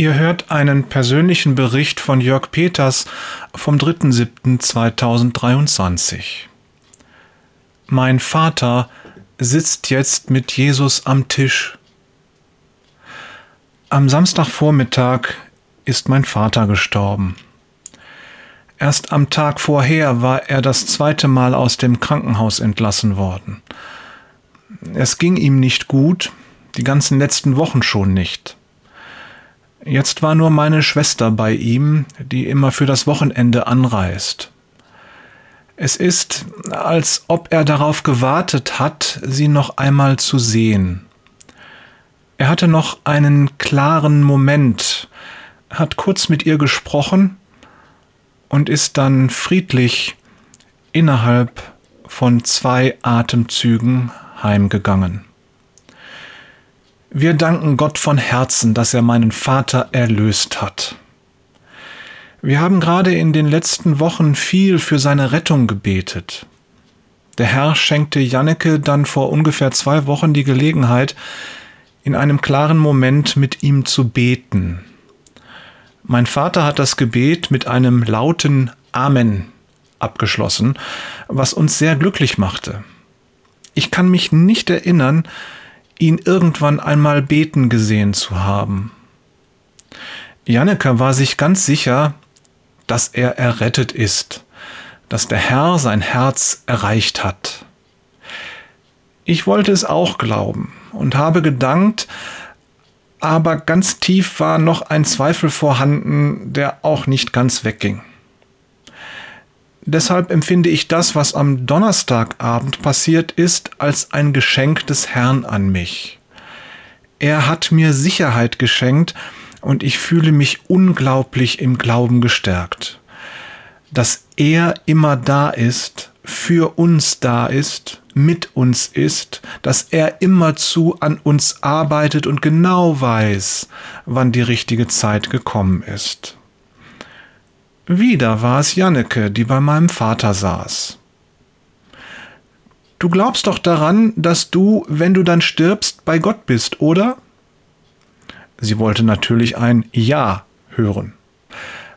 Ihr hört einen persönlichen Bericht von Jörg Peters vom 3.7.2023. Mein Vater sitzt jetzt mit Jesus am Tisch. Am Samstagvormittag ist mein Vater gestorben. Erst am Tag vorher war er das zweite Mal aus dem Krankenhaus entlassen worden. Es ging ihm nicht gut, die ganzen letzten Wochen schon nicht. Jetzt war nur meine Schwester bei ihm, die immer für das Wochenende anreist. Es ist, als ob er darauf gewartet hat, sie noch einmal zu sehen. Er hatte noch einen klaren Moment, hat kurz mit ihr gesprochen und ist dann friedlich innerhalb von zwei Atemzügen heimgegangen. Wir danken Gott von Herzen, dass er meinen Vater erlöst hat. Wir haben gerade in den letzten Wochen viel für seine Rettung gebetet. Der Herr schenkte Janneke dann vor ungefähr zwei Wochen die Gelegenheit, in einem klaren Moment mit ihm zu beten. Mein Vater hat das Gebet mit einem lauten Amen abgeschlossen, was uns sehr glücklich machte. Ich kann mich nicht erinnern, ihn irgendwann einmal beten gesehen zu haben. Janneke war sich ganz sicher, dass er errettet ist, dass der Herr sein Herz erreicht hat. Ich wollte es auch glauben und habe gedankt, aber ganz tief war noch ein Zweifel vorhanden, der auch nicht ganz wegging. Deshalb empfinde ich das, was am Donnerstagabend passiert ist, als ein Geschenk des Herrn an mich. Er hat mir Sicherheit geschenkt und ich fühle mich unglaublich im Glauben gestärkt, dass er immer da ist, für uns da ist, mit uns ist, dass er immerzu an uns arbeitet und genau weiß, wann die richtige Zeit gekommen ist. Wieder war es Janneke, die bei meinem Vater saß. Du glaubst doch daran, dass du, wenn du dann stirbst, bei Gott bist, oder? Sie wollte natürlich ein Ja hören.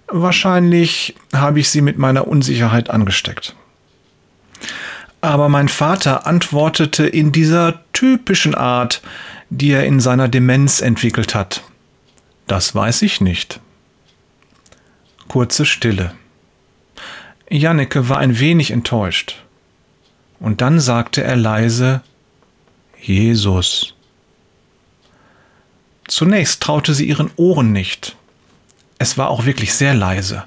Wahrscheinlich habe ich sie mit meiner Unsicherheit angesteckt. Aber mein Vater antwortete in dieser typischen Art, die er in seiner Demenz entwickelt hat. Das weiß ich nicht. Kurze Stille. Janneke war ein wenig enttäuscht. Und dann sagte er leise Jesus. Zunächst traute sie ihren Ohren nicht. Es war auch wirklich sehr leise.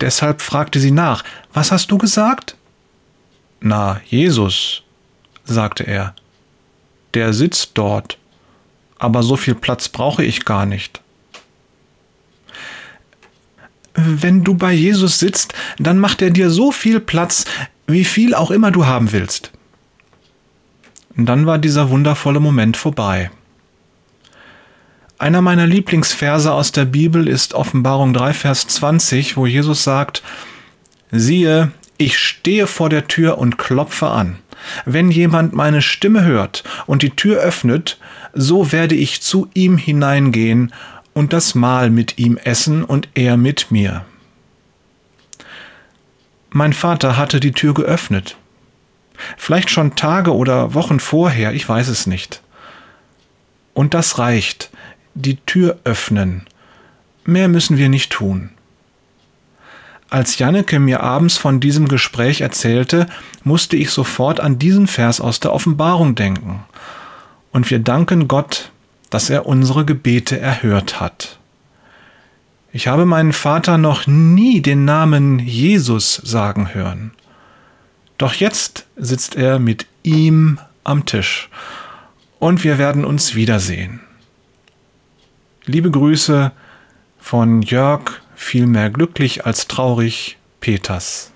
Deshalb fragte sie nach, was hast du gesagt? Na, Jesus, sagte er. Der sitzt dort, aber so viel Platz brauche ich gar nicht wenn du bei Jesus sitzt, dann macht er dir so viel Platz, wie viel auch immer du haben willst. Und dann war dieser wundervolle Moment vorbei. Einer meiner Lieblingsverse aus der Bibel ist Offenbarung 3, Vers 20, wo Jesus sagt, siehe, ich stehe vor der Tür und klopfe an. Wenn jemand meine Stimme hört und die Tür öffnet, so werde ich zu ihm hineingehen und das Mahl mit ihm essen und er mit mir. Mein Vater hatte die Tür geöffnet. Vielleicht schon Tage oder Wochen vorher, ich weiß es nicht. Und das reicht, die Tür öffnen. Mehr müssen wir nicht tun. Als Janneke mir abends von diesem Gespräch erzählte, musste ich sofort an diesen Vers aus der Offenbarung denken. Und wir danken Gott, dass er unsere Gebete erhört hat. Ich habe meinen Vater noch nie den Namen Jesus sagen hören. Doch jetzt sitzt er mit ihm am Tisch und wir werden uns wiedersehen. Liebe Grüße von Jörg, vielmehr glücklich als traurig, Peters.